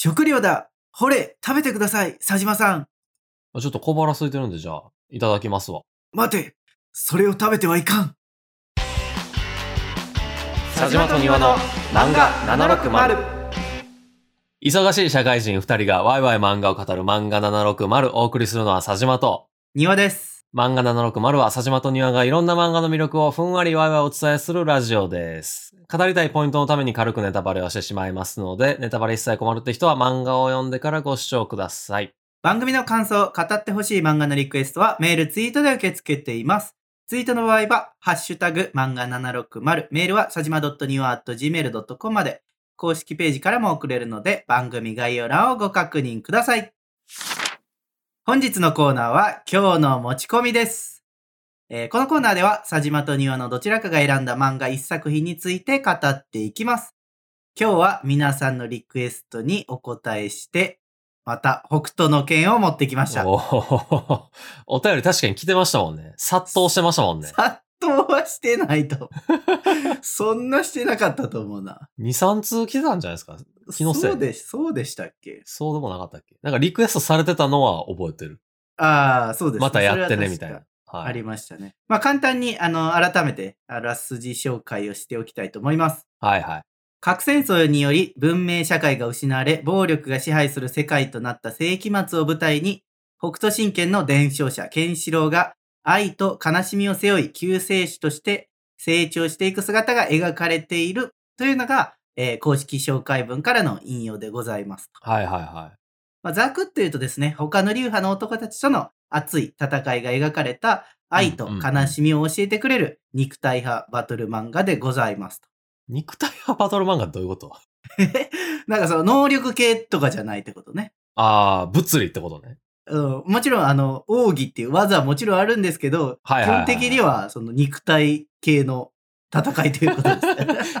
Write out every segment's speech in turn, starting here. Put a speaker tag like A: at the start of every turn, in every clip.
A: 食料だほれ食べてください佐島さん
B: ちょっと小腹空いてるんで、じゃあ、いただきますわ。
A: 待てそれを食べてはいかん
B: 佐島と庭の漫画760忙しい社会人二人がワイワイ漫画を語る漫画760をお送りするのは佐島と、
A: 庭です。
B: 漫画760は佐島と庭がいろんな漫画の魅力をふんわりワイワイお伝えするラジオです。語りたいポイントのために軽くネタバレをしてしまいますので、ネタバレ一切困るって人は漫画を読んでからご視聴ください。
A: 番組の感想、語ってほしい漫画のリクエストはメール、ツイートで受け付けています。ツイートの場合は、ハッシュタグ、漫画760、メールはさじま .niwa.gmail.com まで、公式ページからも送れるので、番組概要欄をご確認ください。本日のコーナーは、今日の持ち込みです。えーこのコーナーでは、さじまと庭のどちらかが選んだ漫画一作品について語っていきます。今日は皆さんのリクエストにお答えして、また北斗の剣を持ってきました。
B: おーお便り確かに来てましたもんね。殺到してましたもんね。
A: 殺到はしてないと。そんなしてなかったと思うな。
B: 2、3通来てたんじゃないですか？気のせい
A: そうでし、そうでしたっけ？
B: そうでもなかったっけ？なんかリクエストされてたのは覚えてる。
A: ああ、そうです、
B: またやってね、みたいな。はい。
A: ありましたね。まあ簡単に、あの、改めて、あらすじ紹介をしておきたいと思います。
B: はいはい。
A: 核戦争により文明社会が失われ、暴力が支配する世界となった世紀末を舞台に、北斗神拳の伝承者、ケンシロウが愛と悲しみを背負い、救世主として成長していく姿が描かれているというのが、えー公式紹介文からの引用でございます。
B: はいはいは
A: まあ、ざくっと言うとですね、他の流派の男たちとの熱い戦いが描かれた愛と悲しみを教えてくれる肉体派バトル漫画でございますと。
B: い。肉体派バトル漫画どういうこと？
A: なんかその能力系とかじゃないってことね。
B: ああ、物理ってことね。
A: うん、もちろんあの、奥義っていう技はもちろんあるんですけど、
B: はいはいはいはい
A: 基本的にはその肉体系の戦いということです。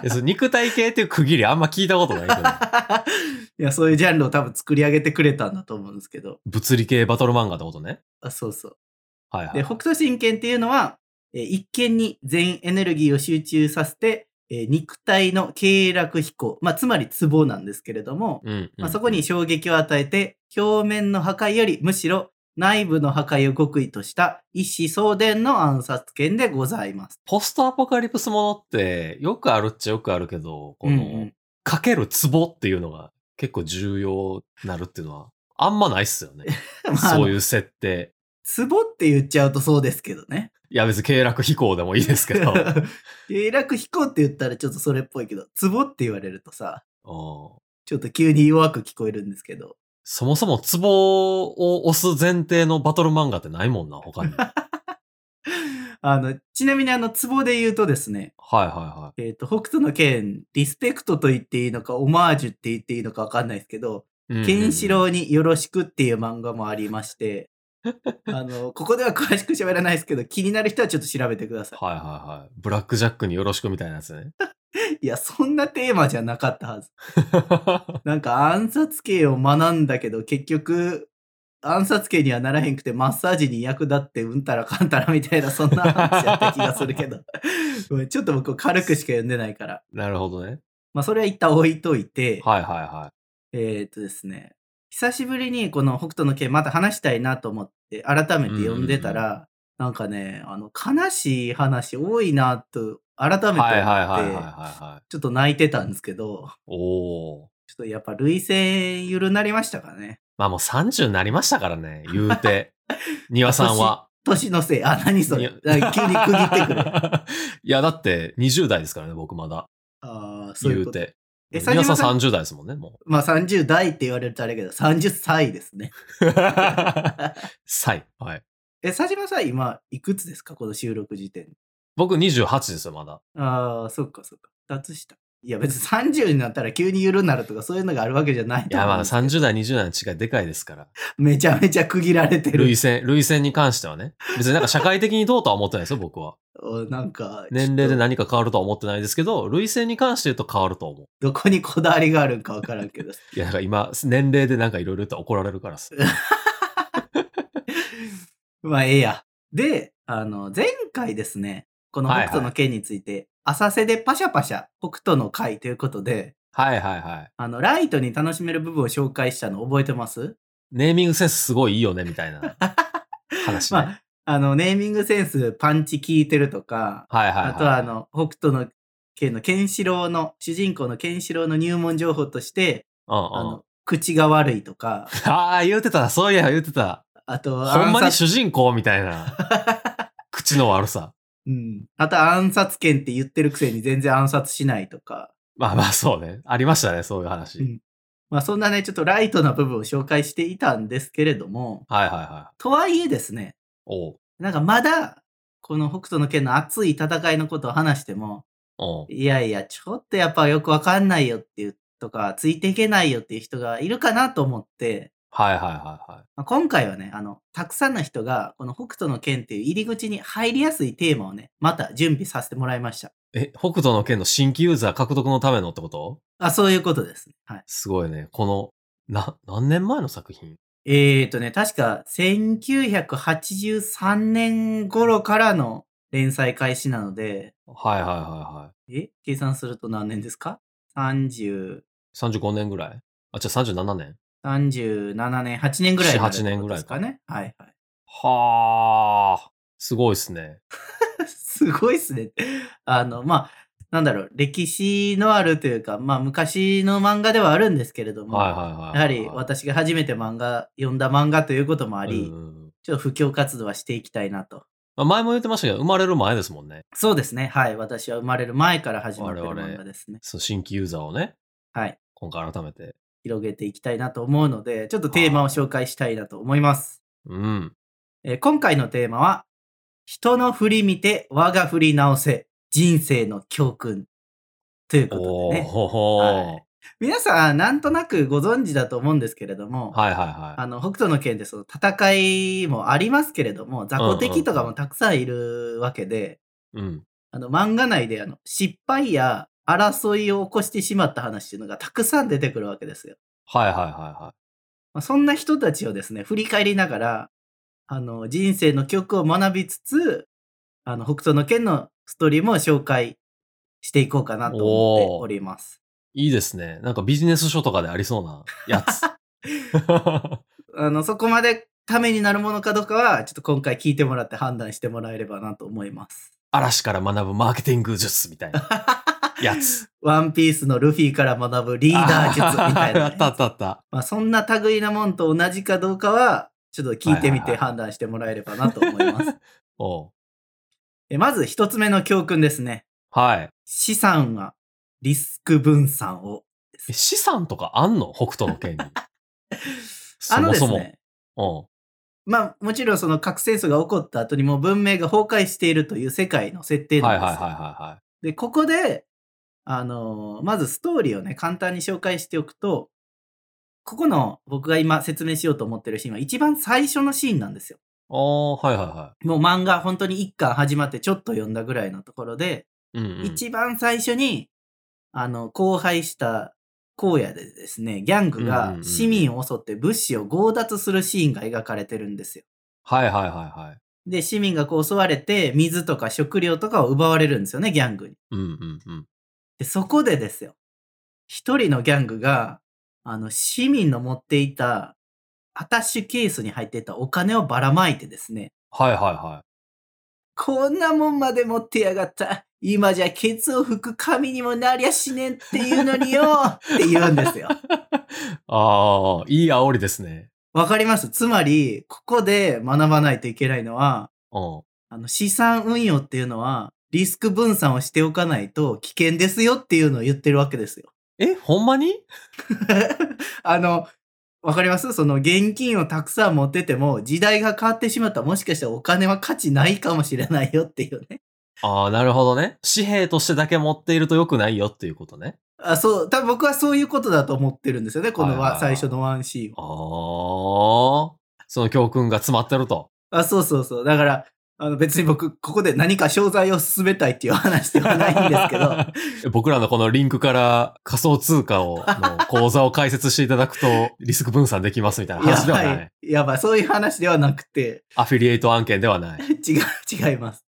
B: えその肉体系っていう区切りあんま聞いたことないけど。
A: いや、そういうジャンルを多分作り上げてくれたんだと思うんですけど。
B: 物理系バトル漫画ってことね。
A: あそうそう。
B: はいはい。
A: で、北斗神拳っていうのは、えー一見に全エネルギーを集中させて、えー肉体の経絡飛行、まあ、つまりツボなんですけれども、
B: うん、うん。
A: まあ、そこに衝撃を与えて、表面の破壊よりむしろ内部の破壊を極意とした一子相伝の暗殺剣でございます。
B: ポストアポカリプスものってよくあるっちゃよくあるけど、この、
A: うんうん
B: かけるツボっていうのが結構重要になるっていうのはあんまないっすよね。
A: まあ
B: そういう設定。
A: ツボって言っちゃうとそうですけどね。
B: いや別に経絡飛行でもいいですけど。
A: 経絡飛行って言ったらちょっとそれっぽいけど、ツボって言われるとさ、
B: うん
A: ちょっと急に弱く聞こえるんですけど。
B: そもそもツボを押す前提のバトル漫画ってないもんな、他に。は い
A: あの、ちなみにあの、ツボで言うとですね、
B: はいは
A: えっ、と、北斗の剣、リスペクトと言っていいのか、オマージュって言っていいのかわかんないですけど、
B: い。
A: ケンシロ
B: ウ。
A: ウによろしくっていう漫画もありまして、あの、ここでは詳しく喋らないですけど、気になる人はちょっと調べてくださ
B: はいはいはい。ブラックジャックによろしくみたいなやつね。
A: い。いや、そんなテーマじゃなかったはず。なんか暗殺系を学んだけど、結局、暗殺系にはならへんくて、マッサージに役立ってうんたらかんたらみたいな、そんな話やった気がするけど。ちょっと僕軽くしか読んでないから。
B: なるほどね。
A: まあ、それは一旦置いといて、
B: はいはいは
A: えーっとですね、久しぶりにこの北斗の拳また話したいなと思って、改めて読んでたら、なんかね、あの、悲しい話多いなと、改めて
B: い。
A: 思
B: はいはいはいはい
A: って、
B: はいはい。
A: ちょっと泣いてたんですけど、
B: おー。
A: ちょっとやっぱ涙腺緩なりましたかね。
B: まあもう30になりましたからね、言うて。庭さんは。
A: 年のせい、あ、何それ。急に区切ってくる。
B: いや、だって20代ですからね、僕まだ。
A: ああ、そういうこと。
B: 言うて。
A: え、
B: 皆さん
A: 佐島さん、
B: 30代ですもんね、も
A: まあ30代って言われるとあれだけど、30歳ですね。
B: う。歳。はい。
A: え、佐島さん今、いくつですか？この収録時点。
B: 僕28ですよ、まだ。
A: ああ、そっかそっか。二つ下。いや別に30になったら急に緩んなるとかそういうのがあるわけじゃない
B: いや、まだ
A: と思うんですけど
B: 30代、20代の違いでかいですから。
A: めちゃめちゃ区切られてる
B: 類。線、類線に関してはね。別になんか社会的にどうとは思ってないですよ、僕は。
A: おなんか、
B: 年齢で何か変わるとは思ってないですけど、類線に関して言うと変わると思う。
A: とどこにこだわりがあるんかわからんけど。
B: いや、だから今、年齢でなんかいろいろ言ったら怒られるからっす。
A: まあ、ええや。で、あの、前回ですね、この北斗の剣について、浅瀬でパシャパシャ北斗の会ということで、
B: はいはいはい。
A: あの、ライトに楽しめる部分を紹介したの覚えてます？
B: ネーミングセンスすごいいいよね、みたいな話ね。
A: まあ、あの、ネーミングセンスパンチ効いてるとか、
B: はいはいはい。
A: あとはあ、の、北斗の剣のケンシロウの、主人公のケンシロウの入門情報として、
B: うんうん。
A: あの、口が悪いとか、
B: ああ、言うてた。そういや、言うてた。
A: あと、
B: ほんまに主人公みたいな。口の悪さ。
A: うん。あと暗殺権って言ってるくせに全然暗殺しないとか。
B: まあまあそうね。ありましたね、そういう話。
A: うんまあそんなね、ちょっとライトな部分を紹介していたんですけれども、
B: はいはいはい。
A: とはいえですね、
B: おう
A: なんかまだ、この北斗の剣の熱い戦いのことを話しても、いやいや、ちょっとやっぱよくわかんないよっていうとか、ついていけないよっていう人がいるかなと思って、
B: はいはいはいはい。
A: まあ、今回はね、あの、たくさんの人が、この北斗の剣っていう入り口に入りやすいテーマをね、また準備させてもらいました。
B: え、北斗の剣の新規ユーザー獲得のためのってこと？
A: あ、そういうことですね。はい。
B: すごいね。この、な、何年前の作品？
A: えーとね、確か1983年頃からの連載開始なので、
B: はいはいはいはい。
A: え？計算すると何年ですか ?30、
B: 35年ぐらい？あ、じゃあ37年
A: 37年、8年ぐらいになる
B: 7 8年ぐらいか
A: ですかね。はいはい。
B: はあ。すごいっすね。
A: すごいっすね。あの、まあ、なんだろう、歴史のあるというか、まあ、昔の漫画ではあるんですけれども、
B: はいはいはい。
A: やはり私が初めて漫画、読んだ漫画ということもあ
B: あ
A: り、ちょっと布教活動はしていきたいなと。
B: まあ、前も言ってましたけど、生まれる前ですもんね。
A: そうですね。はい。私は生まれる前から始まってる
B: 我々
A: 漫画ですね。
B: そう新規ユーザーをね、
A: はい。
B: 今回改めて。
A: 広げていきたいなと思うので、ちょっとテーマを紹介したいなと思います。
B: うん。
A: えー今回のテーマは、人の振り見て我が振り直せ、人生の教訓。ということでね。
B: ほほ
A: はい皆さん、なんとなくご存知だと思うんですけれども、
B: はいはいは
A: あの、北斗の剣でその戦いもありますけれども、雑魚敵とかもたくさんいるわけで、
B: い。うん。
A: あの、漫画内であの、失敗や争いを起こしてしまった話っていうのがたくさん出てくるわけですよ。
B: はいはいはいは
A: まあ、そんな人たちをですね、振り返りながら、あの、人生の曲を学びつつ、あの、北斗の剣のストーリーも紹介していこうかなと思っております。
B: い。いいですね。なんかビジネス書とかでありそうなやつ。
A: あの、そこまでためになるものかどうかは、ちょっと今回聞いてもらって判断してもらえればなと思います。
B: 嵐から学ぶマーケティング術みたいな やつ。
A: ワンピースのルフィから学ぶリーダー術みたいなね、
B: あったあったあった。
A: まあ、そんな類なもんと同じかどうかは、ちょっと聞いてみて判断してもらえればなと思います。
B: おう
A: えまず一つ目の教訓ですね。
B: はい。
A: 資産はリスク分散を。
B: え資産とかあんの？北斗の剣に。
A: あ
B: そもそも。
A: のですね、
B: うん。
A: まあもちろんその核戦争が起こった後にもう文明が崩壊しているという世界の設定なんですよ。
B: はいはいはいはいはい。
A: で、ここで、あのーまずストーリーをね、簡単に紹介しておくと、ここの僕が今説明しようと思ってるシーンは一番最初のシーンなんですよ。
B: ああ、はいはいは
A: もう漫画本当に一巻始まってちょっと読んだぐらいのところで、
B: い。うん、うん。
A: 一番最初に、あの、荒廃した荒野でですね、ギャングが
B: うん
A: 市民を襲って物資を強奪するシーンが描かれてるんですよ。
B: はいはいはいはい。
A: で、市民がこう襲われて、水とか食料とかを奪われるんですよね、ギャングに。
B: うんうんうん。
A: で、そこでですよ。一人のギャングが、あの、市民の持っていたアタッシュケースに入っていたお金をばらまいてですね、
B: はいはいは
A: こんなもんまで持ってやがった。今じゃケツを拭く神にもなりゃしねんっていうのによって言うんですよ。
B: い。ああ、いい煽りですね。
A: わかります？つまり、ここで学ばないといけないのは、
B: うん。
A: あの資産運用っていうのは、リスク分散をしておかないと危険ですよっていうのを言ってるわけですよ。
B: え、ほんまに？
A: あの、わかります？その現金をたくさん持ってても、時代が変わってしまったらもしかしたらお金は価値ないかもしれないよっていうね。
B: ああ、なるほどね。紙幣としてだけ持っていると良くないよっていうことね。
A: あそう、多分僕はそういうことだと思ってるんですよね。この最初のワンシーンは。
B: ああ、その教訓が詰まってると。
A: あ、そうそうそう。だから、あの別に僕、ここで何か商材を進めたいっていう話ではないんですけど、
B: 僕らのこのリンクから仮想通貨を、の口座を開設していただくとリスク分散できますみたいな話ではない。
A: やばい。やばい。そういう話ではなくて、
B: アフィリエイト案件ではない。
A: 違う、違います。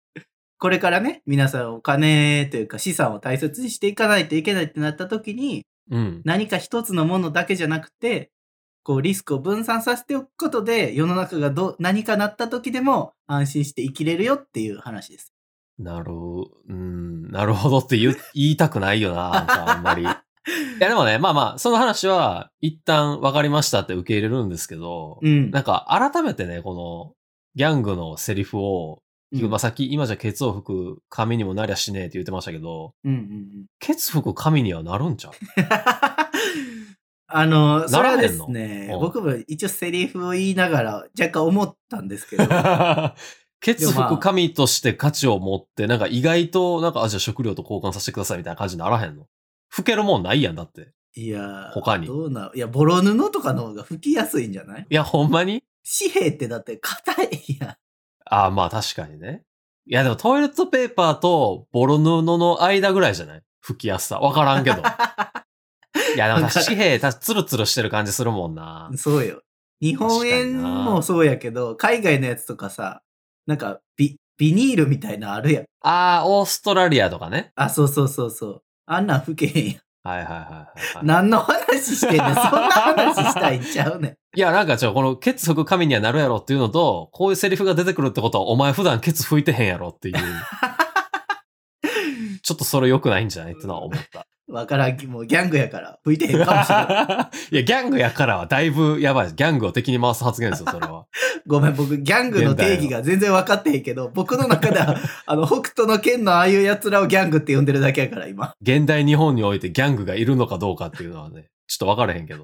A: これからね、皆さんお金というか資産を大切にしていかないといけないってなった時に、
B: うん。
A: 何か一つのものだけじゃなくて、こうリスクを分散させておくことで、世の中がどう何かなった時でも安心して生きれるよっていう話です。
B: なる、うん、なるほどって 言いたくないよな、なんかあんまり。いやでもね、まあまあ、その話は一旦分かりましたって受け入れるんですけど、
A: うん。
B: なんか改めてね、このギャングのセリフを、
A: うん
B: まあさっき今じゃケツを吹く髪にもなりゃしねえって言ってましたけど、
A: うんうんうん。
B: ケツ吹く髪にはなるんちゃう？
A: あの、それはです
B: な
A: ね僕も一応セリフを言いながら若干思ったんですけど、
B: ケツ吹く髪として価値を持って、なんか意外と、なんか、あ、じゃあ食料と交換させてくださいみたいな感じにならへんの？吹けるもんないやんだって。
A: いやー、
B: 他に
A: どうな、いや、ボロ布とかの方が吹きやすいんじゃない？
B: いや、ほんまに？
A: 紙幣ってだって硬いやん。
B: ああ、まあ確かにね。いや、でもトイレットペーパーとボロ布の間ぐらいじゃない？吹きやすさ。わからんけど。いや、でも紙幣、たツルツルしてる感じするもんな。
A: そうよ。日本円もそうやけど、海外のやつとかさ、なんかビ、ビニールみたいなのあるやん。
B: ああ、オーストラリアとかね。
A: あ、そうそうそうそう。あんなん吹けへんやん。
B: はいはいはいはい、はい。
A: 何の話してんねん。そんな話したいんちゃうねん。
B: いや、なんかちょ、このケツ吹く神にはなるやろっていうのと、こういうセリフが出てくるってことは、お前普段ケツ吹いてへんやろっていう。ちょっとそれ良くないんじゃないってのは思った。
A: わからんき、もうギャングやから吹いてへんかもしれない。
B: いや、ギャングやからはだいぶやばいです。ギャングを敵に回す発言ですよ、それは。
A: ごめん、僕、ギャングの定義が全然分かってへんけど、僕の中では、あの、北斗の剣のああいう奴らをギャングって呼んでるだけやから、今。
B: 現代日本においてギャングがいるのかどうかっていうのはね、ちょっと分からへんけど。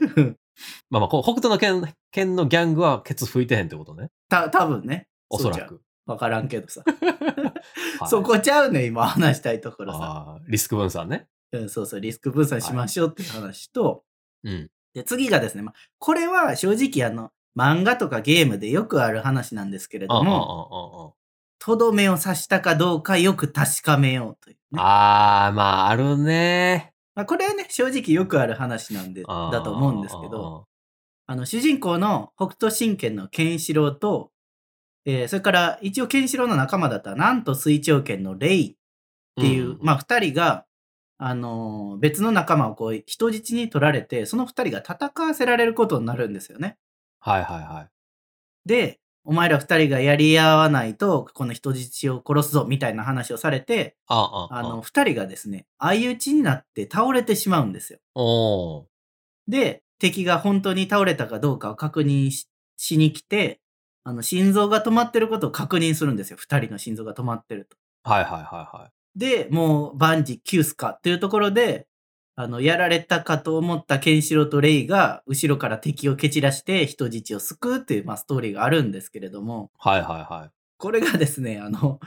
B: まあまあ、こう北斗の剣剣のギャングはケツ吹いてへんってことね。
A: た、多分ね。
B: おそらく。
A: 分からんけどさ。
B: はい
A: そこちゃうねん、今話したいところさ。
B: リスク分散ね。
A: うん、そうそう、リスク分散しましょうっていう話と、
B: うん。
A: で、次がですね、まあ、これは正直あの、漫画とかゲームでよくある話なんですけれども、
B: あ、
A: とどめを刺したかどうかよく確かめようという、ね。
B: ああ、まあ、あるね。
A: まあ、これはね、正直よくある話なんで、だと思うんですけど、。あの、主人公の北斗神拳のケンシロウと、えーそれから一応ケンシロウの仲間だったなんと水長剣のレイっていう、
B: ん
A: まあ二人が、あのー別の仲間をこう人質に取られて、その二人が戦わせられることになるんですよね。
B: はいはいはい。
A: で、お前ら二人がやり合わないと、この人質を殺すぞみたいな話をされて、
B: ああ、
A: の、二人がですね、相打ちになって倒れてしまうんですよ。で、敵が本当に倒れたかどうかを確認ししに来て、あの、心臓が止まってることを確認するんですよ。二人の心臓が止まってると。
B: はいはいはいはい。
A: で、もう万事休すかっていうところで、あの、やられたかと思ったケンシロウとレイが、後ろから敵を蹴散らして人質を救うっていう、まあ、ストーリーがあるんですけれども、
B: はいはいはい。
A: これがですね、あの、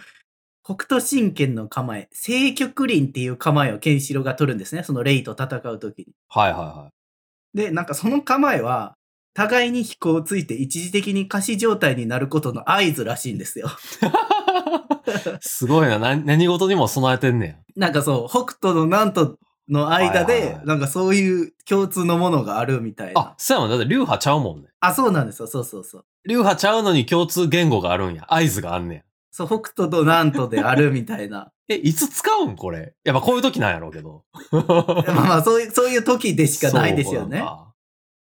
A: 北斗神拳の構え、聖極輪っていう構えをケンシロウが取るんですね。そのレイと戦う時に。
B: はいはいは
A: で、なんかその構えは、互いに飛行をついて一時的に仮死状態になることの合図らしいんですよ。
B: い。すごいな。な何事にも備えてんねや。
A: なんかそう、北斗のなんとの間で
B: はいはいは、い
A: なんかそういう共通のものがあるみたい
B: あ
A: な、。
B: そうやもん。だって流派ちゃうもんね。
A: あ、そうなんですよ。そうそうそう。
B: 流派ちゃうのに共通言語があるんや。合図があんねや。
A: そう、北斗となんとであるみたいな。
B: え、いつ使うん？これ。やっぱこういう時なんやろうけど。
A: まあまあ、そういう、そういう時でしかないですよね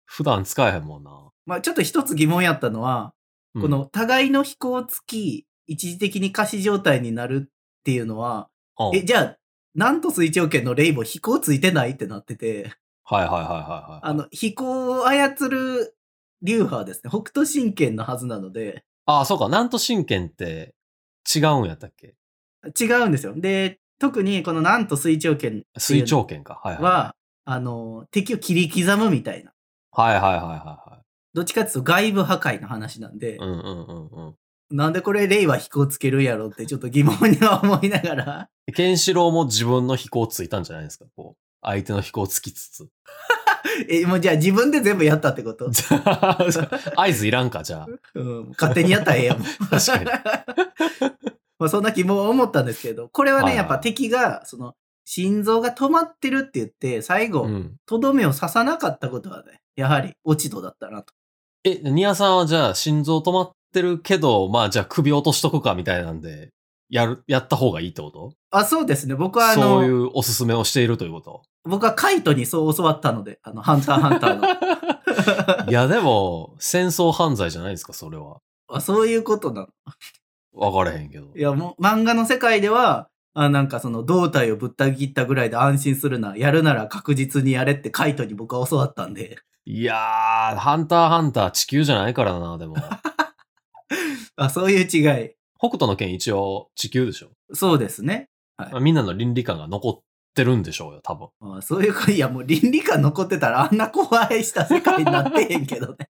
B: 普段使えへんもんな。
A: まあちょっと一つ疑問やったのは、
B: うん
A: この互いの飛行つき、一時的に仮死状態になるっていうのは、
B: うん
A: え、じゃあ、なんと水長剣のレイも飛行ついてないってなってて、
B: はいはいはいはいはい。
A: あの、飛行を操る流派はですね、北斗神拳のはずなので、
B: ああ、そうか。なんと神剣って違うんやったっけ？
A: 違うんですよ。で、特にこのなんと水長剣っていう
B: 水
A: の
B: 長剣か。はいはい。
A: は、あの、敵を切り刻むみたいな。
B: はいはいはいは
A: どっちかっていうと外部破壊の話なんで。
B: うんうんうんうん。
A: なんでこれレイは飛行つけるんやろってちょっと疑問には思いながら、
B: ケンシロウも自分の飛行ついたんじゃないですかこう。相手の飛行つきつつ。
A: え、もうじゃあ自分で全部やったってこと？
B: 合図いらんか、じゃあ。
A: うん、勝手にやったらええやん。
B: 確かに。
A: まあそんな疑問は思ったんですけど、これはね、
B: はいはい
A: やっぱ敵が、その、心臓が止まってるって言って、最後、
B: うん。
A: とどめを刺さなかったことはね、やはり落ち度だったなと。
B: え、ニアさんはじゃあ心臓止まってるけど、まあじゃあ首落としとくかみたいなんで、やる、やった方がいいってこと？
A: あ、そうですね。僕はあの、
B: そういうおすすめをしているということ？
A: 僕はカイトにそう教わったので、あの、ハンターハンターの。
B: いや、でも、戦争犯罪じゃないですか、それは。
A: あそういうことなの？
B: わからへんけど
A: い。や、もう漫画の世界では、あなんかその胴体をぶった切ったぐらいで安心するな。やるなら確実にやれってカイトに僕は教わったんで。
B: いやー、ハンターハンター地球じゃないからな、でも。
A: あ、そういう違い。
B: 北斗の剣一応地球でしょ？
A: そうですね。
B: まあみんなの倫理観が残ってるんでしょうよ、多分。
A: あそういうか、いやもう倫理観残ってたらあんな怖いした世界になってへんけどね。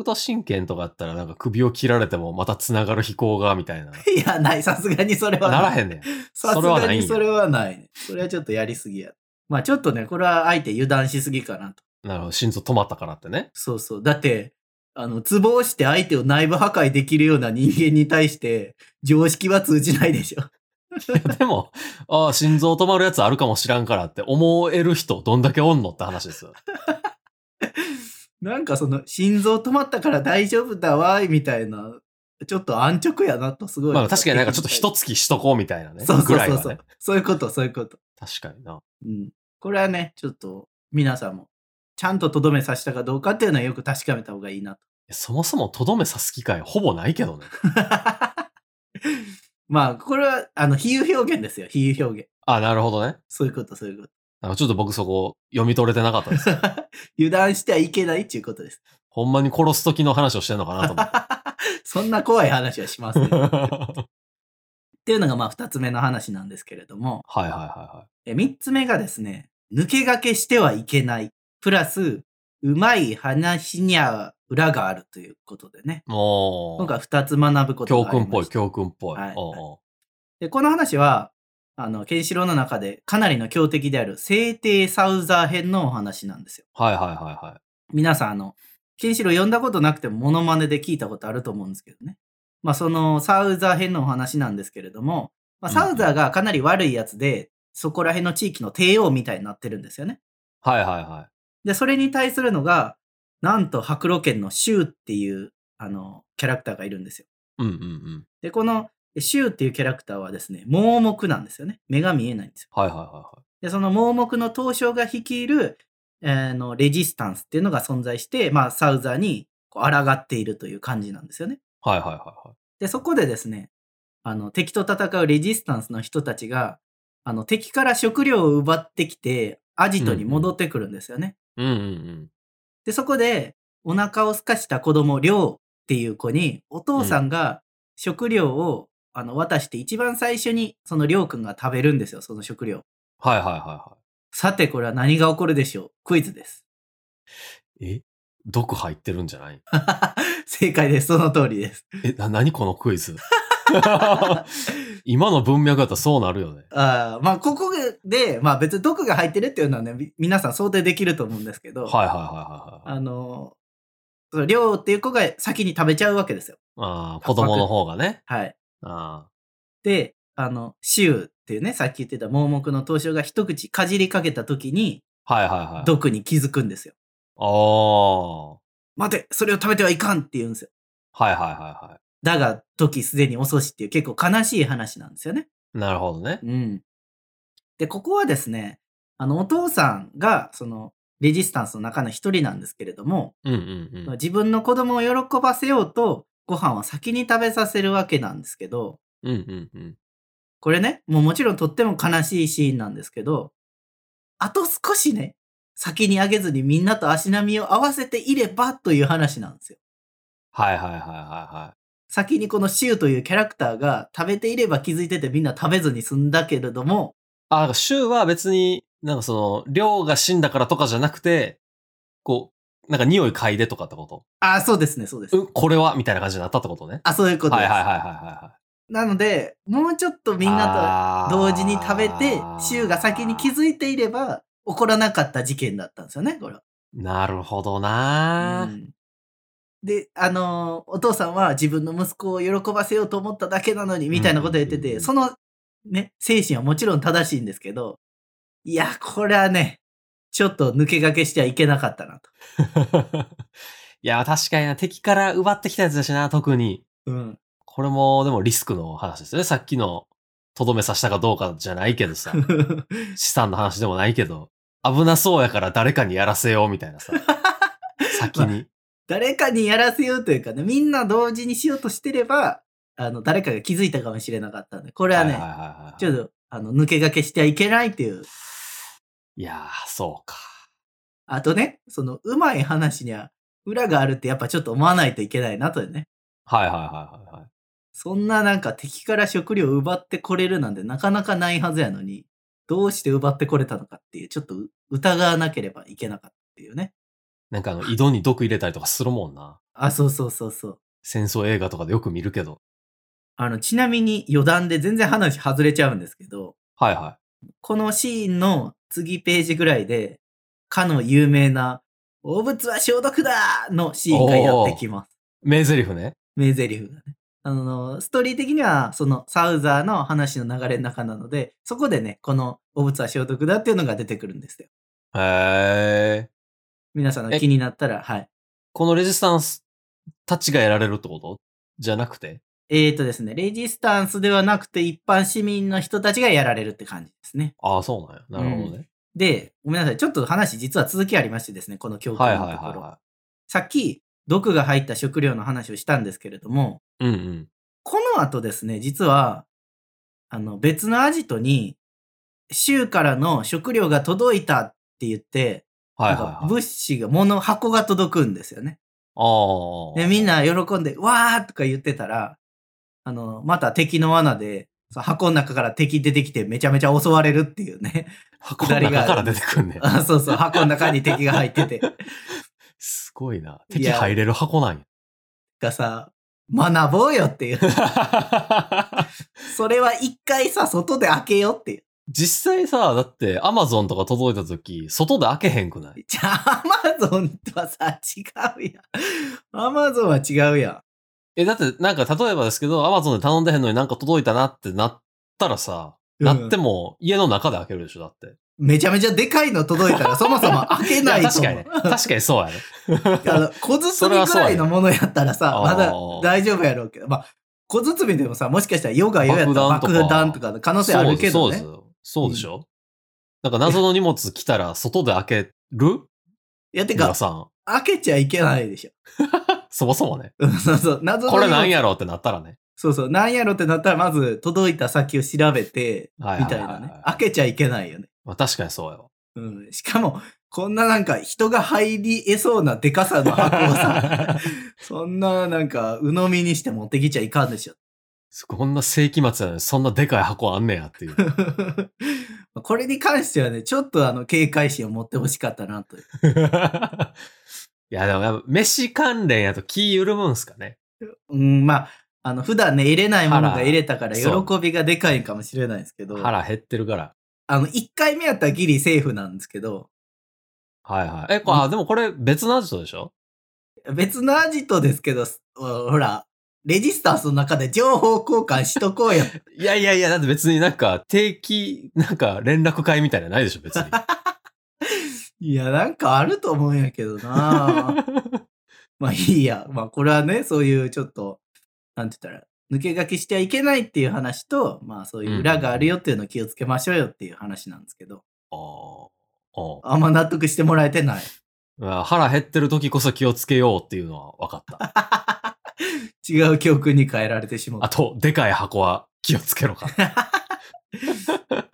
B: 北斗神拳とかやったらなんか首を切られてもまた繋がる飛行が、みたいな。
A: いや、ない。さすがにそれはない。
B: ならへんねん。
A: さす
B: それはないんや
A: がにそれはない、ね。それはちょっとやりすぎや。まあちょっとね、これは相手油断しすぎかなと。
B: なるほど、心臓止まったからってね。
A: そうそう。だって、あの、ツボをして相手を内部破壊できるような人間に対して、常識は通じないでしょ。
B: でも、ああ、心臓止まるやつあるかもしらんからって思える人どんだけおんのって話ですよ。
A: なんかその、心臓止まったから大丈夫だわい、みたいな、ちょっと安直やなと、すごい。
B: まあ確かになんかちょっと一月しとこうみたいなね。
A: そうそ
B: ぐ
A: うそうそう、
B: ね。
A: そういうこと、そういうこと。
B: 確かにな。
A: うん。これはね、ちょっと、皆さんも、ちゃんととどめさせたかどうかっていうのはよく確かめた方がいいなと。
B: そもそもとどめ刺す機会ほぼないけどね。
A: まあ、これは、あの、比喩表現ですよ、比喩表現。
B: あ、なるほどね。
A: そういうこと、そういうこと。
B: なんかちょっと僕そこ読み取れてなかったです。
A: 油断してはいけないっていうことです。
B: ほんまに殺す時の話をしてんのかなと思って。
A: そんな怖い話はしません。っ
B: は
A: ていうのがまあ二つ目の話なんですけれども、
B: いはいはいは
A: え三つ目がですね、抜け駆けしてはいけない。プラス、うまい話には裏があるということでね。今回二つ学ぶこと
B: 教
A: がありました
B: 訓っぽい、教訓っぽい。
A: はい
B: おうおう
A: で、この話は、あの、ケンシロウの中でかなりの強敵である聖帝サウザー編のお話なんですよ。
B: はいはいはいはい。
A: 皆さん、あの、ケンシロウ読んだことなくてもモノマネで聞いたことあると思うんですけどね。まあ、そのサウザー編のお話なんですけれども、まあ、サウザーがかなり悪いやつで、そこら辺の地域の帝王みたいになってるんですよね。
B: はいはいはい。
A: で、それに対するのが、なんと白露剣のシュウっていう、あの、キャラクターがいるんですよ。
B: うんうんうん。
A: で、このシュウっていうキャラクターはですね、盲目なんですよね。目が見えないんですよ。
B: はいはいは
A: で、その盲目の東証が率いる、えーのレジスタンスっていうのが存在して、まあ、サウザーにこう抗っているという感じなんですよね。
B: いはい。はいはいはいはい。
A: で、そこでですね、あの、敵と戦うレジスタンスの人たちが、あの、敵から食料を奪ってきて、アジトに戻ってくるんですよね。
B: うんうんうん。
A: で、そこで、お腹を空かした子供、りょうっていう子に、お父さんが食料を、あの、渡して、一番最初に、そのりょうくんが食べるんですよ、その食料。
B: はいはいはいは
A: さて、これは何が起こるでしょうクイズです。
B: い。え？毒入ってるんじゃない？
A: 正解です。その通りです。
B: え、な、何このクイズ？今の文脈だったらそうなるよね。
A: あーまあ、ここで、まあ別に毒が入ってるっていうのはね、み皆さん想定できると思うんですけど、
B: はいはいはいはいはい。
A: あの、そのりょうっていう子が先に食べちゃうわけですよ。
B: ああ、子供の方がね。
A: はい。
B: あ
A: で、あの、シュウっていうね、さっき言ってた盲目の東証が一口かじりかけた時に、
B: あ。はいはいはい。
A: 毒に気づくんですよ。
B: ああ。
A: 待て、それを食べてはいかんって言うんですよ。
B: はいはいはいは
A: だが、時すでに遅しっていう結構悲しい話なんですよね。
B: い。なるほどね。
A: うん。で、ここはですね、あの、お父さんが、その、レジスタンスの中の一人なんですけれども、
B: うんうんうん。
A: 自分の子供を喜ばせようと、ご飯を先に食べさせるわけなんですけど、
B: うんうんうん。
A: これね、もうもちろんとっても悲しいシーンなんですけど、あと少しね、先にあげずにみんなと足並みを合わせていればという話なんですよ。
B: はいはいはいはいは
A: 先にこのシュウというキャラクターが食べていれば気づいててみんな食べずに済んだけれども、
B: い。あ、なんかシュウは別に、なんかその、量が死んだからとかじゃなくて、こう、なんか匂い嗅いでとかってこと？
A: あ、そうですね、そうです。
B: うん、これは？みたいな感じになったってことね。
A: あ、そういうことです。
B: はいはいはいはいは
A: なので、もうちょっと
B: い。
A: みんな
B: な
A: と同時に食べて、シュウが先に気づいていれば、起こらなかった事件だったんですよね、これは。
B: なるほどなー
A: うんで、あのーお父さんは自分の息子を喜ばせようと思っただけなのに、みたいなことを言ってて、そのね、精神はもちろん正しいんですけど、いや、これはね、ちょっと抜け駆けしてはいけなかったなと。
B: いや、確かにな、敵から奪ってきたやつだしな、特に。
A: うん。
B: これも、でもリスクの話ですよね。さっきのとどめさしたかどうかじゃないけどさ、資産の話でもないけど、危なそうやから誰かにやらせようみたいなさ、先に。
A: 誰かにやらせようというかね、みんな同時にしようとしてれば、あの、誰かが気づいたかもしれなかったんで、これはね、
B: はいはいはいはい
A: ちょっと、あの、抜け駆けしてはいけないっていう。
B: いやー、そうか。
A: あとね、その、うまい話には裏があるってやっぱちょっと思わないといけないなとね。
B: はいはいはいはいはい。
A: そんななんか敵から食料を奪ってこれるなんてなかなかないはずやのに、どうして奪ってこれたのかっていう、ちょっとう疑わなければいけなかったっていうね。
B: なんかあの、井戸に毒入れたりとかするもんな。
A: あ、そうそうそうそう。
B: 戦争映画とかでよく見るけど。
A: あの、ちなみに余談で全然話外れちゃうんですけど、
B: はいは
A: このシーンの次ページぐらいで、かの有名な、汚物は消毒だのシーンがやってきます。
B: い。名台詞ね。
A: 名台詞がね。あの、ストーリー的には、そのサウザーの話の流れの中なので、そこでね、この汚物は消毒だっていうのが出てくるんですよ。
B: へー。
A: 皆さんの気になったら、はい。
B: このレジスタンスたちがやられるってこと？じゃなくて？
A: えーとですね、レジスタンスではなくて一般市民の人たちがやられるって感じですね。
B: ああ、そうなんや。なるほどね。
A: で、ごめんなさい。ちょっと話実は続きありましてですね、この教
B: はいはい
A: 訓のところ。
B: はいは
A: さっき、毒が入った食料の話をしたんですけれども、
B: い。うんうん。
A: この後ですね、実は、あの、別のアジトに、州からの食料が届いたって言って、
B: はいはいはい。
A: 物資が、物、箱が届くんですよね。
B: ああ。
A: で、みんな喜んで、わーとか言ってたら、あの、また敵の罠で、その箱の中から敵出てきてめちゃめちゃ襲われるっていうね。
B: 箱の中から出てくんねん。
A: あ そうそう、箱の中に敵が入ってて。
B: すごいな。敵入れる箱なんや。
A: がさ、学ぼうよっていう。それは一回さ、外で開けようっていう。
B: 実際さ、だってアマゾンとか届いた時、外で開けへんくない？
A: じゃあ、アマゾンとはさ、違うやん。アマゾンは違うやん。
B: え、だってなんか例えばですけど、アマゾンで頼んでへんのになんか届いたなってなったらさ、
A: うん
B: なっても家の中で開けるでしょ、だって。
A: めちゃめちゃでかいの届いたら、そもそも開けないと思う。
B: や確かにね。確かにそうやね。
A: あの、小包みぐらいのものやったらさ、まだ
B: それはそうや
A: 大丈夫やろうけど、まあ、小包みでもさ、もしかしたらヨガヨやったら爆
B: 爆弾とか
A: 弾とかの可能性あるけどね
B: そうです。よ。そうでしょ、なんか謎の荷物来たら外で開ける？
A: いや、てか、
B: 皆さん。
A: 開けちゃいけないでしょ。
B: そもそもね。
A: うんそうそう、謎の
B: これなんやろうってなったらね。
A: そうそう、なんやろってなったら、まず届いた先を調べて、
B: はい
A: みたいなね。開けちゃいけないよね。
B: まあ確かにそうやわ。
A: うん。しかも、こんななんか人が入り得そうなデカさの箱をさ、そんななんか鵜呑みにして持ってきちゃいかんでしょ。
B: こんな世紀末なのにそんなでかい箱あんねやっていう。
A: これに関してはね、ちょっとあの警戒心を持ってほしかったなという。
B: いやでもやっぱ飯関連やと気緩むんすかね。
A: うん、まあ、あの、普段ね、入れないものが入れたから喜
B: 腹
A: びがでかいかもしれないですけど、
B: 腹減ってるから。
A: あの、1回目やったらギリセーフなんですけど、
B: はいはい。え、これ、あ、でもこれ別のアジトでしょ？
A: 別のアジトですけど、ほら、レジスタンスの中で情報交換しとこうよ。
B: いやいやいや、だって別になんか定期、なんか連絡会みたいなのないでしょ、別に。
A: いや、なんかあると思うんやけどな まあいいや。まあこれはね、そういうちょっと、なんて言ったら、抜け書きしてはいけないっていう話と、まあそういう裏があるよっていうのを気をつけましょうよっていう話なんですけど、
B: あーあ
A: あんま納得してもらえてない。
B: まあ腹減ってる時こそ気をつけようっていうのは分かった。
A: 違う教訓に変えられてしまう。
B: あと、でかい箱は気をつけろか。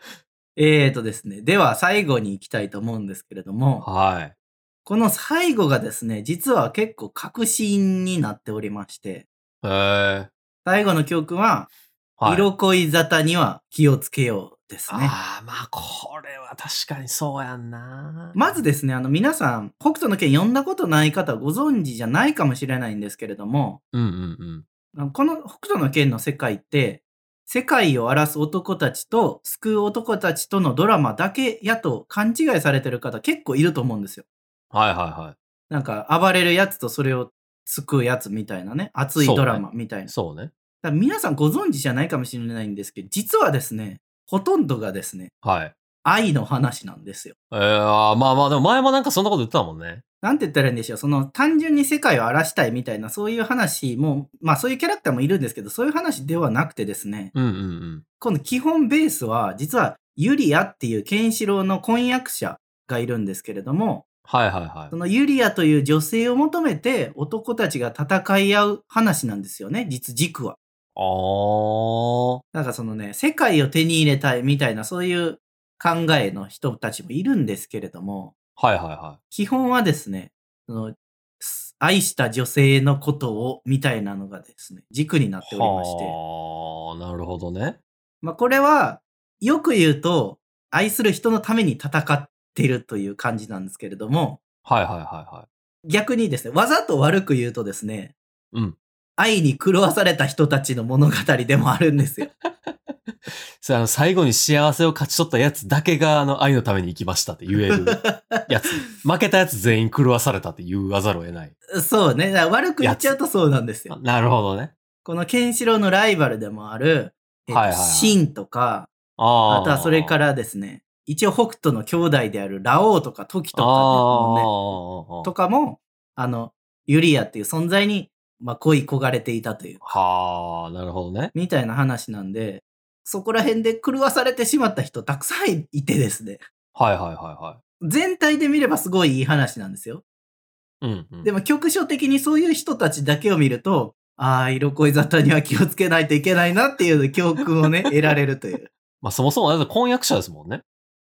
A: えーとですね。では最後に行きたいと思うんですけれども、
B: はい。
A: この最後がですね、実は結構確信になっておりまして、
B: へえ。
A: 最後の教訓は、
B: はい。
A: 色恋沙汰には気をつけようですね。
B: ああ、まあ、これは確かにそうやんな。
A: まずですね、あの皆さん、北斗の拳読んだことない方はご存知じゃないかもしれないんですけれども、
B: うんうんうん。
A: この北斗の拳の世界って、世界を荒らす男たちと救う男たちとのドラマだけやと勘違いされてる方結構いると思うんですよ。
B: はいはいは
A: なんか暴れるやつとそれを救うやつみたいなね、熱いドラマみたいな。
B: い。そうね。
A: だから皆さんご存知じゃないかもしれないんですけど、実はですね、ほとんどがですね、
B: はい。
A: 愛の話なんですよ。
B: えー、まあまあ、でも前もなんかそんなこと言ってたもんね。
A: なんて言ったらいいんでしょう。その単純に世界を荒らしたいみたいなそういう話も、まあそういうキャラクターもいるんですけど、そういう話ではなくてですね、
B: うんうんうん。
A: この基本ベースは、実はユリアっていうケンシロウの婚約者がいるんですけれども、
B: はいはいはい
A: そ。のユリアという女性を求めて男たちが戦い合う話なんですよね、実軸は。
B: あー。
A: なんかそのね、世界を手に入れたいみたいなそういう考えの人たちもいるんですけれども、
B: はいはいは
A: 基本はですね、そのす愛した女性のことをみたいなのがですね、軸になって
B: い。
A: おりまして、
B: はあ、なるほどね。
A: まあこれはよく言うと愛する人のために戦っているという感じなんですけれども、
B: はいはいはいは
A: 逆にですね、わざと悪く言うとですね、
B: うん。
A: 愛に狂わされた人たちの物語でもあるんですよ。
B: それあの、最後に幸せを勝ち取ったやつだけが、あの、愛のために生きましたって言える やつ。負けたやつ全員狂わされたって言わざるを得ない。
A: そうね。悪く言っちゃうとそうなんですよ。
B: なるほどね。
A: このケンシロウのライバルでもある、え
B: はいはいはい
A: シンとか、
B: ああ。
A: あとはそれからですね、一応北斗の兄弟であるラオウとかトキとかね、
B: あ。
A: とかも、あの、ユリアっていう存在に、まあ、恋焦がれていたという、
B: はあ、なるほどね。
A: みたいな話なんで、そこら辺で狂わされてしまった人たくさんいてですね、
B: はいはいはいは
A: 全体で見ればすごいいい話なんですよ。
B: い。うん、うん。
A: でも局所的にそういう人たちだけを見ると、ああ、色恋沙汰には気をつけないといけないなっていう教訓をね、得られるという。
B: まあそもそも婚約者ですもんね。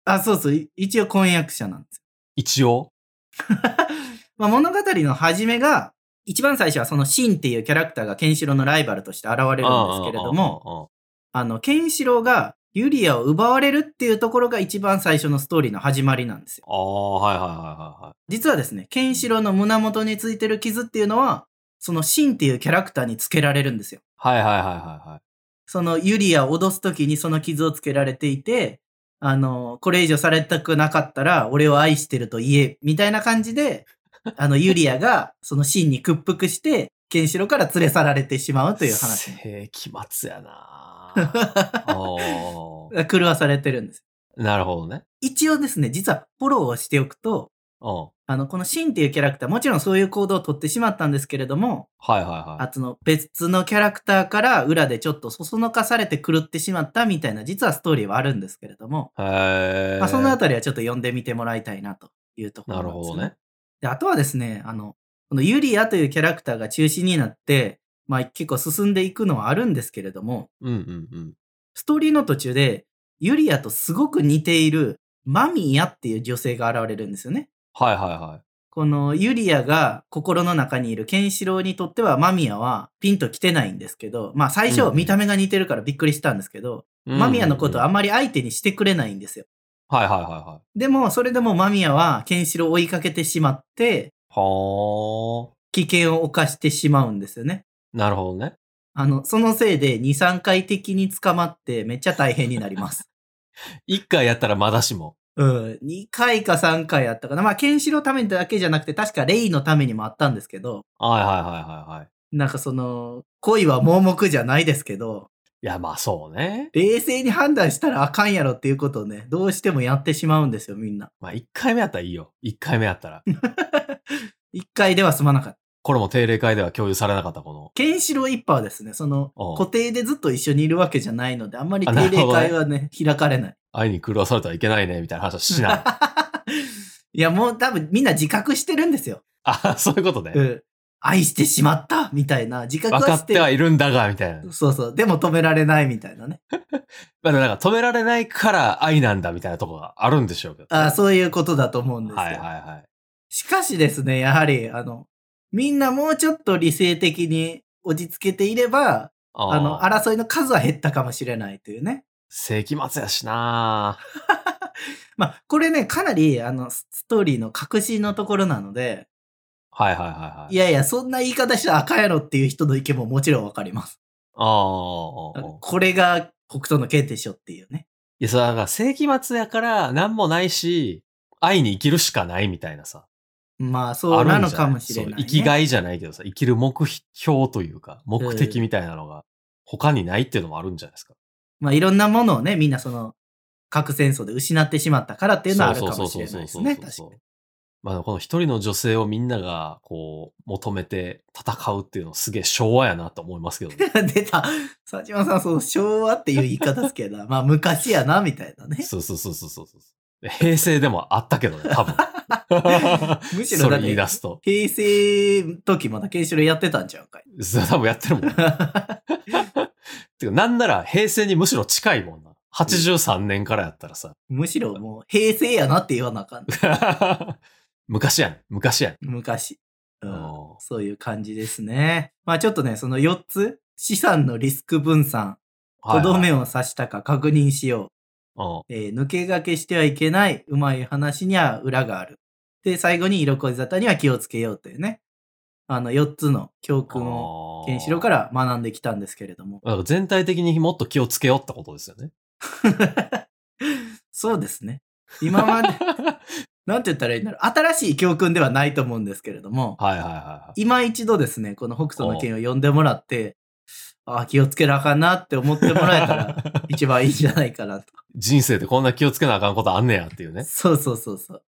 A: あ、そうそう、い一応婚約者なんです。
B: 一応？
A: まあ、物語の始めが、一番最初はそのシンっていうキャラクターがケンシロウのライバルとして現れるんですけれども、
B: も。
A: あの、ケンシロウがユリアを奪われるっていうところが一番最初のストーリーの始まりなんですよ。
B: ああ、はいはいはいはいはい。
A: 実はですね、ケンシロウの胸元についてる傷っていうのは、そのシンっていうキャラクターにつけられるんですよ。
B: はいはいはいはいはい。
A: そのユリアを脅すときにその傷をつけられていて、あの、これ以上されたくなかったら俺を愛してると言え、みたいな感じで、あのユリアがそのシンに屈服して、ケンシロウから連れ去られてしまうという話。
B: 世紀末やな
A: 狂わされてるんです。
B: なるほどね。
A: 一応ですね、実はフォローをしておくと、
B: うん。
A: あの、このシンっていうキャラクター、もちろんそういう行動をとってしまったんですけれども、
B: はいはいはい。
A: あとの別のキャラクターから裏でちょっとそそのかされて狂ってしまったみたいな、実はストーリーはあるんですけれども、
B: へえ。
A: まあ、そのあたりはちょっと読んでみてもらいたいなというところ
B: な
A: なんです、
B: るほどね。。
A: で、あとはですね、あの、このユリアというキャラクターが中心になって、まあ結構進んでいくのはあるんですけれども、
B: うんうんうん。
A: ストーリーの途中で、ユリアとすごく似ているマミヤっていう女性が現れるんですよね。
B: はいはいはい。
A: このユリアが心の中にいるケンシロウにとってはマミヤはピンと来てないんですけど、まあ最初
B: うん
A: 見た目が似てるからびっくりしたんですけど、マミヤのことはあ
B: うん
A: んまり相手にしてくれないんですよ。
B: はいはいはいはい。
A: でも、それでもマミヤはケンシロウを追いかけてしまって、
B: は
A: 危険を冒してしまうんですよね。
B: あ。なるほどね。
A: あの、そのせいで2、3回敵に捕まってめっちゃ大変になります。
B: 一回やったらまだしも。
A: うん。2回か3回やったかな。まあ、ケンシロウのためだけじゃなくて、確かレイのためにもあったんですけど、
B: はいはいはいはいはい。
A: なんかその、恋は盲目じゃないですけど、
B: いやまあそうね。
A: 冷静に判断したらあかんやろっていうことをね、どうしてもやってしまうんですよ、みんな。
B: まあ一回目やったらいいよ。一回目やったら。
A: 1回では済まなかった。
B: これも定例会では共有されなかったこの。
A: ケンシロウ一派はですね、その、
B: うん
A: 固定でずっと一緒にいるわけじゃないので、あんまり定例会はね、開かれない。
B: 愛に狂わされてはいけないね、みたいな話はしない。
A: いや、もう多分みんな自覚してるんですよ。
B: あ、そういうことね。
A: うん。愛してしまったみたいな自覚
B: 分か
A: はしてる。
B: ってはいるんだが、みたいな。
A: そうそう。でも止められないみたいなね。
B: まあでもなんか止められないから愛なんだみたいなとこがあるんでしょうけど、
A: あそういうことだと思うんですよ。
B: はいはいはい。
A: しかしですね、やはり、あの、みんなもうちょっと理性的に落ち着けていれば、
B: あ
A: あの、争いの数は減ったかもしれないというね。
B: 世紀末やしな
A: まあ、これね、かなり、あの、スストーリーの核心のところなので、
B: はいはいはいはい。
A: いやいや、そんな言い方したらあかんやろっていう人の意見ももちろんわかります。
B: ああ。
A: これが北斗の剣でしょっていうね。
B: いや、そう、だから世紀末やから何もないし、愛に生きるしかないみたいなさ。
A: まあ、そうなのかもしれない、ね。
B: 生きがいじゃないけどさ、生きる目標というか、目的みたいなのが他にないっていうのもあるんじゃないですか。
A: まあ、いろんなものをね、みんなその、核戦争で失ってしまったからっていうのはあるかもしれないですね。確かに。
B: まあ、この一人の女性をみんなが、こう、求めて戦うっていうのすげえ昭和やなと思いますけどね。
A: 出た。佐島さん、そう、昭和っていう言い方ですけど、まあ昔やな、みたいなね。
B: そうそうそうそうそう。平成でもあったけどね、多分。
A: むしろ
B: それ
A: だ
B: 言い出すと。
A: 平成の時まだケンシロウやってたんちゃうかい。
B: 多分やってるもん。てか、なんなら平成にむしろ近いもんな。83年からやったらさ。
A: むしろもう平成やなって言わなあかん。
B: 昔やん。昔やん。
A: 昔。うんそういう感じですね。まあちょっとね、その4つ、資産のリスク分散、とどめ
B: を。
A: を刺したか確認しよ
B: う。
A: えー抜け駆けしてはいけない、うまい話には裏がある。で、最後に色恋沙汰には気をつけようというね。あの4つの教訓を、ケンシロウから学んできたんですけれども。
B: 全体的にもっと気をつけようってことですよね。
A: そうですね。今まで、なんて言ったらいいんだろう。新しい教訓ではないと思うんですけれども、
B: はいはいはいはい。
A: 今一度ですね、この北斗の剣を読んでもらって、ああ、気をつけなあかんなって思ってもらえたら 一番いいんじゃないかなと。
B: 人生でこんな気をつけなあかんことあんねやっていうね。
A: そうそうそうそう。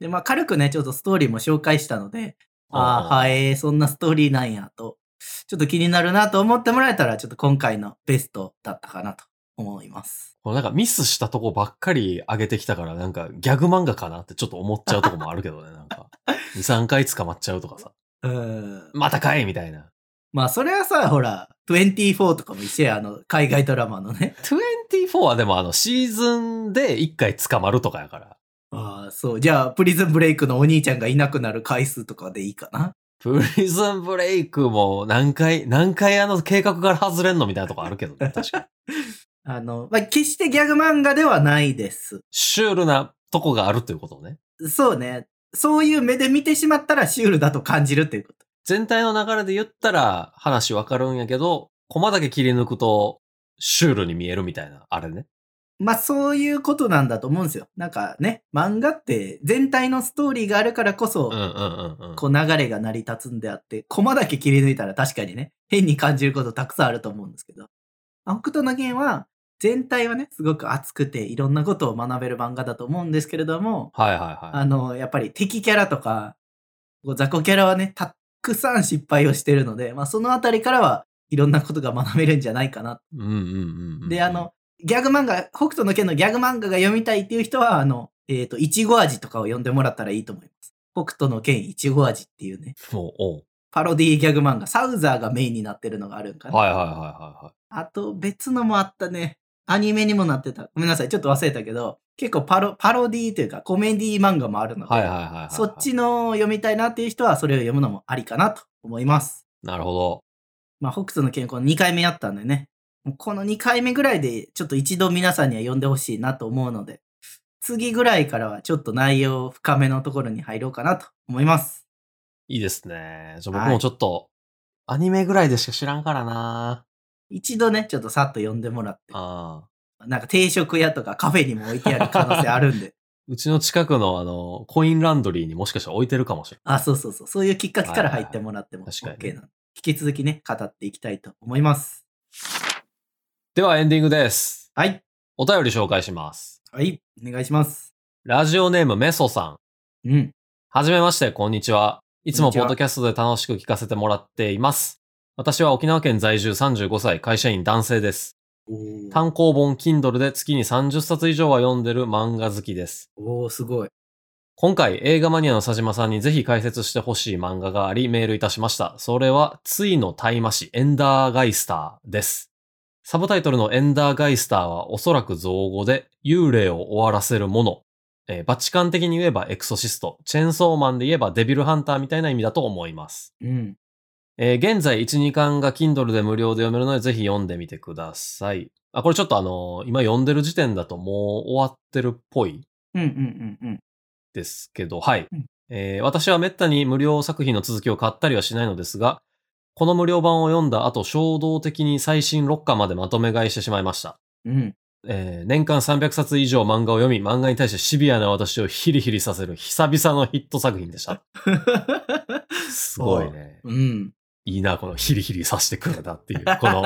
A: で、まあ軽くね、ちょっとストーリーも紹介したので、ああ、はい、そんなストーリーなんやと、ちょっと気になるなと思ってもらえたら、ちょっと今回のベストだったかなと思います。
B: このなんかミスしたとこばっかり上げてきたから、なんかギャグ漫画かなってちょっと思っちゃうとこもあるけどね、なんか。2、3回捕まっちゃうとかさ。
A: うーん。
B: またかいみたいな。
A: まあそれはさ、ほら、24とかも一緒や、あの、海外ドラマのね。
B: 24はでもあのシーズンで1回捕まるとかやから。
A: ああ、そう。じゃあ、プリズンブレイクのお兄ちゃんがいなくなる回数とかでいいかな？
B: プリズンブレイクも何回、何回あの計画から外れんのみたいなとこあるけどね、確かに。
A: あの、まあ、決してギャグ漫画ではないです。
B: シュールなとこがあるということね。
A: そうね。そういう目で見てしまったらシュールだと感じるっていうこと。
B: 全体の流れで言ったら話わかるんやけど、コマだけ切り抜くとシュールに見えるみたいな、あれね。
A: まあ、そういうことなんだと思うんですよ。なんかね、漫画って全体のストーリーがあるからこそ、
B: うんうんうんうん。
A: こう流れが成り立つんであって、コマだけ切り抜いたら確かにね、変に感じることたくさんあると思うんですけど。北斗の拳は、全体はね、すごく熱くていろんなことを学べる漫画だと思うんですけれども、
B: はいはいはい。
A: あの、やっぱり敵キャラとか、雑魚キャラはね、たくさん失敗をしてるので、まあそのあたりからはいろんなことが学べるんじゃないかな。
B: うんうんうんうん。
A: で、あ、の、ギャグ漫画、北斗の拳のギャグ漫画が読みたいっていう人は、あの、えっ、と、いちご味とかを読んでもらったらいいと思います。北斗の拳いちご味っていうね、
B: おう
A: パロディギャグ漫画、サウザーがメインになってるのがあるんかな。
B: はいはいはいはいはい。
A: あと、別のもあったね。アニメにもなってた。ごめんなさい、ちょっと忘れたけど、結構パロ、パロディというかコメディ漫画もあるので、
B: はいはいはいはいはい。
A: そっちの読みたいなっていう人はそれを読むのもありかなと思います。
B: なるほど。
A: まあ、北斗の拳この2回目やったんでね。この2回目ぐらいでちょっと一度皆さんには読んでほしいなと思うので、次ぐらいからはちょっと内容深めのところに入ろうかなと思います。
B: いいですね。じゃあ
A: はい
B: 僕もちょっと、アニメぐらいでしか知らんからな
A: 一度ね、ちょっとさっと読んでもらって、
B: ああ。
A: なんか定食屋とかカフェにも置いてある可能性あるんで。
B: うちの近くのあの、コインランドリーにもしかしたら置いてるかもしれ
A: あ、そうそうそう。そういうきっかけから入ってもらっても OK なので。引き続きね、語っていきたいと思います。
B: ない。ではエンディングです。
A: はい。
B: お便り紹介します。
A: はい。お願いします。
B: ラジオネームメソさん。
A: うん。
B: はじめまして、こんにちは。いつもポッドキャストで楽しく聞かせてもらっています。私は沖縄県在住35歳、会社員男性です。単行本 Kindle で月に30冊以上は読んでる漫画好きです。
A: おー、すごい。
B: 今回映画マニアの佐島さんにぜひ解説してほしい漫画がありメールいたしました。それは、ついの大麻師エンダーガイスターです。サブタイトルのエンダーガイスターはおそらく造語で幽霊を終わらせるもの。えーバチカン的に言えばエクソシスト、チェーンソーマンで言えばデビルハンターみたいな意味だと思います。
A: うん。
B: えー現在1、2巻が Kindle で無料で読めるのでぜひ読んでみてください。あ、これちょっとあのー今読んでる時点だともう終わってるっぽい
A: うんうんうんうん。
B: ですけど、はい。
A: うん
B: えー私はめったに無料作品の続きを買ったりはしないのですが、この無料版を読んだ後、衝動的に最新6巻までまとめ買いしてしまいました。
A: うん。
B: えー年間300冊以上漫画を読み、漫画に対してシビアな私をヒリヒリさせる久々のヒット作品でした。すごいね。
A: うん。
B: いいな、このヒリヒリさせてくれたっていう、この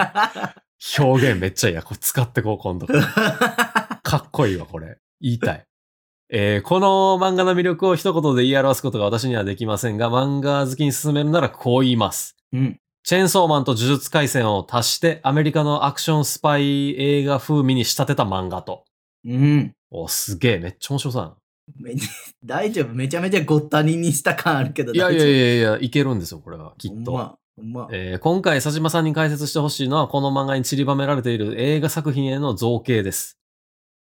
B: 表現めっちゃいいや。これ使ってこう、今度。かっこいいわ、これ。言いたい。えーこの漫画の魅力を一言で言い表すことが私にはできませんが、漫画好きに勧めるならこう言います。
A: うん。
B: チェーンソーマンと呪術廻戦を足してアメリカのアクションスパイ映画風味に仕立てた漫画と。
A: うん。
B: お、すげえ、めっちゃ面白そうだな。
A: め 大丈夫。めちゃめちゃごったににした感あるけど
B: いやいや
A: や。
B: いやいや、いけるんですよ、これは、きっと。
A: ほんま。
B: えー今回、佐島さんに解説してほしいのは、この漫画に散りばめられている映画作品への造形です。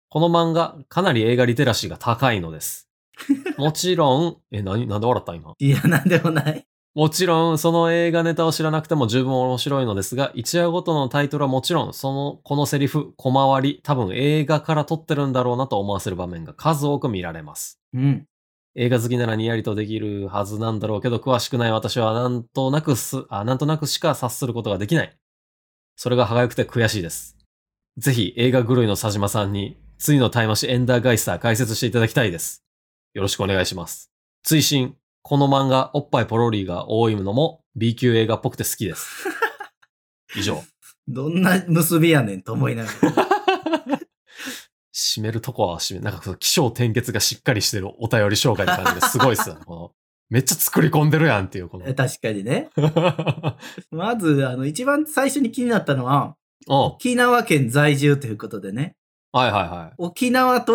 B: この漫画、かなり映画リテラシーが高いのです。もちろん、え、何、なんで笑った今？
A: いや、なんでもない。
B: もちろん、その映画ネタを知らなくても十分面白いのですが、一話ごとのタイトルはもちろん、その、このセリフ、小回り、多分映画から撮ってるんだろうなと思わせる場面が数多く見られます。
A: うん。
B: 映画好きならにやりとできるはずなんだろうけど、詳しくない私はなんとなくす、あ、なんとなくしか察することができない。それが歯がゆくて悔しいです。ぜひ映画狂いの佐島さんに、次のタイマシエンダーガイスター解説していただきたいです。よろしくお願いします。追伸、この漫画、おっぱいポロリが多いのも B 級映画っぽくて好きです。以上。
A: どんな結びやねんと思いながら。
B: 締めるとこは締め、なんかその気象転結がしっかりしてるお便り紹介って感じですごいっすよね。このめっちゃ作り込んでるやんっていう、この。
A: 確かにね。まず、あの、一番最初に気になったのは、
B: お
A: 沖縄県在住ということでね。
B: はいはいはい。
A: 沖縄と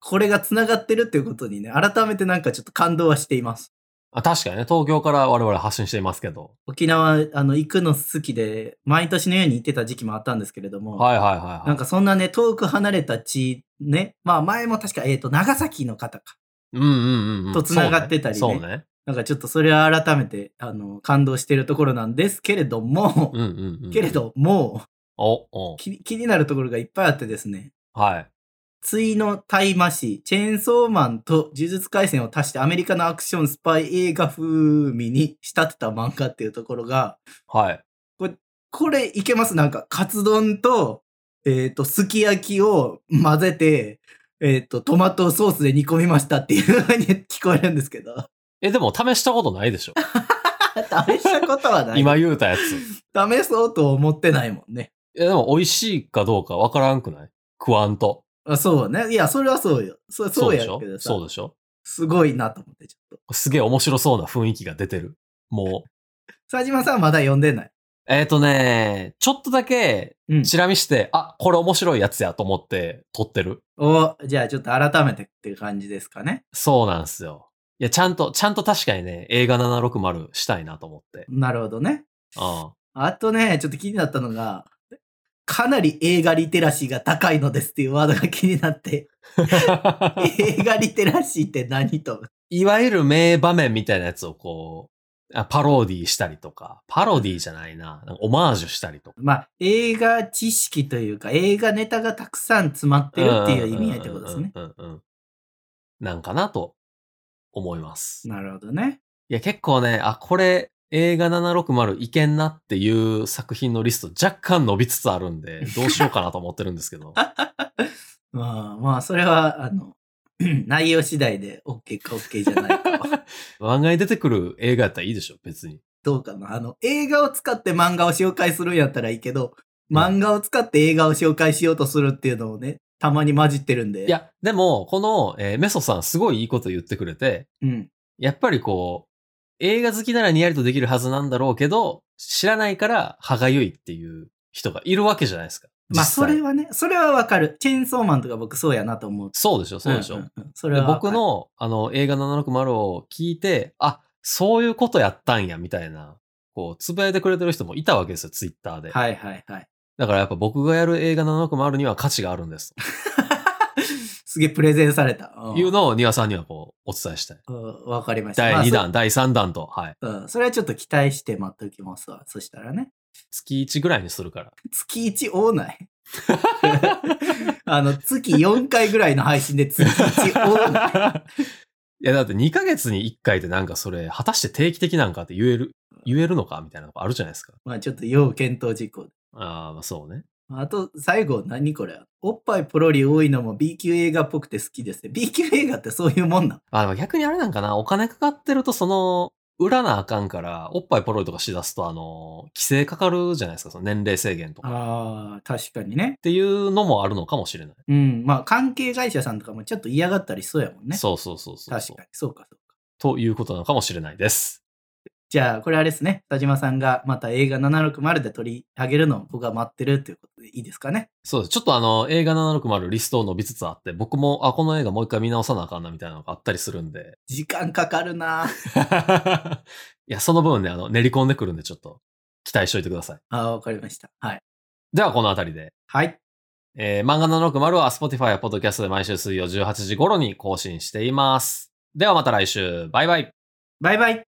A: これが繋がってるっていうことにね、改めてなんかちょっと感動はしています。
B: あ確かにね、東京から我々発信していますけど。
A: 沖縄、あの、行くの好きで、毎年のように行ってた時期もあったんですけれども、
B: はいはいはい、はい。
A: なんかそんなね、遠く離れた地、ね、まあ前も確か、えっ、と、長崎の方か。
B: うんうんうんうん。
A: と繋がってたりね
B: そうね。
A: なんかちょっとそれは改めて、あの、感動してるところなんですけれども、
B: うんうんうん。
A: けれ。ども、
B: お、お。
A: 気気になるところがいっぱいあってですね、
B: はい。
A: 対の大麻師、チェーンソーマンと呪術廻戦を足してアメリカのアクションスパイ映画風味に仕立てた漫画っていうところが、
B: はい。
A: これいけます？なんか、カツ丼と、えっ、と、すき焼きを混ぜて、えっ、と、トマトソースで煮込みましたっていう風に聞こえるんですけど。
B: え、でも試したことないでしょ
A: 試したことはない。
B: 今言うたやつ。い
A: 試そうと思ってないもんね。
B: や、でも美味しいかどうかわからんくない？食わんと。
A: あそうね。いや、それはそうよ。そそうやけどさ。
B: そうでしょ？
A: すごいなと思って、ちょっと。
B: すげえ面白そうな雰囲気が出てる。もう。
A: 佐島さんはまだ読んでない？
B: えっ、とね、ちょっとだけ、
A: うん。
B: チラ見して、あ、これ面白いやつやと思って撮ってる。
A: お、じゃあちょっと改めてっていう感じですかね。
B: そうなんですよ。いや、ちゃんと、ちゃんと確かにね、映画760したいなと思って。
A: なるほどね。
B: うん。
A: あとね、ちょっと気になったのが、かなり映画リテラシーが高いのですっていうワードが気になって、映画リテラシーって何と。
B: いわゆる名場面みたいなやつをこう、あパロディしたりとか、パロディじゃないな、なんかオマージュしたりとか。
A: まあ、映画知識というか、映画ネタがたくさん詰まってるっていう意味合いってことですね。
B: うんうんうんうん。なんかなと思います。
A: なるほどね。
B: いや、結構ね、あ、これ映画760いけんなっていう作品のリスト若干伸びつつあるんで、どうしようかなと思ってるんですけど。
A: まあまあ、それは、あの、内容次第で OK か OK じゃないかは。
B: 漫画に出てくる映画やったらいいでしょ、別に。
A: どうかな。あの、映画を使って漫画を紹介するんやったらいいけど、漫画を使って映画を紹介しようとするっていうのをね、たまに混じってるんで。
B: い、や、でも、この、えーメソさんすごいいいこと言ってくれて、
A: うん。
B: やっぱりこう、映画好きならにやりとできるはずなんだろうけど、知らないから歯がゆいっていう人がいるわけじゃないですか。
A: まあ、それはね、それはわかる。チェーンソーマンとか僕そうやなと思う。
B: そうでしょ、そうでしょ。
A: んんうんそれ
B: で
A: は
B: 僕、の、あの、映画760を聞いて、あ、そういうことやったんや、みたいな、こう、つぶやいてくれてる人もいたわけですよ、ツイッターで。
A: はいはいはい。
B: だからやっぱ僕がやる映画760には価値があるんです。
A: すげえプレゼンされた。うん
B: というのを庭さんにはこう、お伝えしたい。
A: うんわかりました。
B: 第
A: まあ
B: 2弾、第3弾と、はい。
A: そうん、それはちょっと期待して待っておきますわ。そしたらね。
B: 月1ぐらいにするから。
A: 月1多ないあの、月4回ぐらいの配信で月1多ない
B: いや、だって2ヶ月に1回ってなんかそれ、果たして定期的なんかって言える、言えるのかみたいなのがあるじゃないですか。
A: まあちょっと要検討事項。
B: ああ、まあそうね。
A: あと、最後、何これ？おっぱいポロリ多いのも B 級映画っぽくて好きですね。B 級映画ってそういうもんなん？
B: あ、でも逆にあれなんかな、お金かかってるとその、売らなあかんから、おっぱいポロリとかしだすと、あの、規制かかるじゃないですか、その年齢制限とか。っ
A: ああ、確かにね。
B: ていうのもあるのかもしれない。
A: うん。まあ、関係会社さんとかもちょっと嫌がったりしそうやもんね。
B: そうそうそうそう。
A: 確かに。そうか、そうか。
B: ということなのかもしれないです。
A: じゃあ、これあれですね。田島さんがまた映画760で取り上げるのを僕は待ってるっていうことでいいですかね。
B: そうです。ちょっとあの、映画760リストを伸びつつあって、僕も、あ、この映画もう一回見直さなあかんなみたいなのがあったりするんで。
A: 時間かかるな
B: いや、その分ね、あの、練り込んでくるんで、ちょっと、期待しといてください。
A: ああ、わかりました。はい。
B: では、このあたりで。
A: はい。
B: えー、漫画760は Spotify や Podcast で毎週水曜18時頃に更新しています。ではまた来週。バイバイ。
A: バイバイ。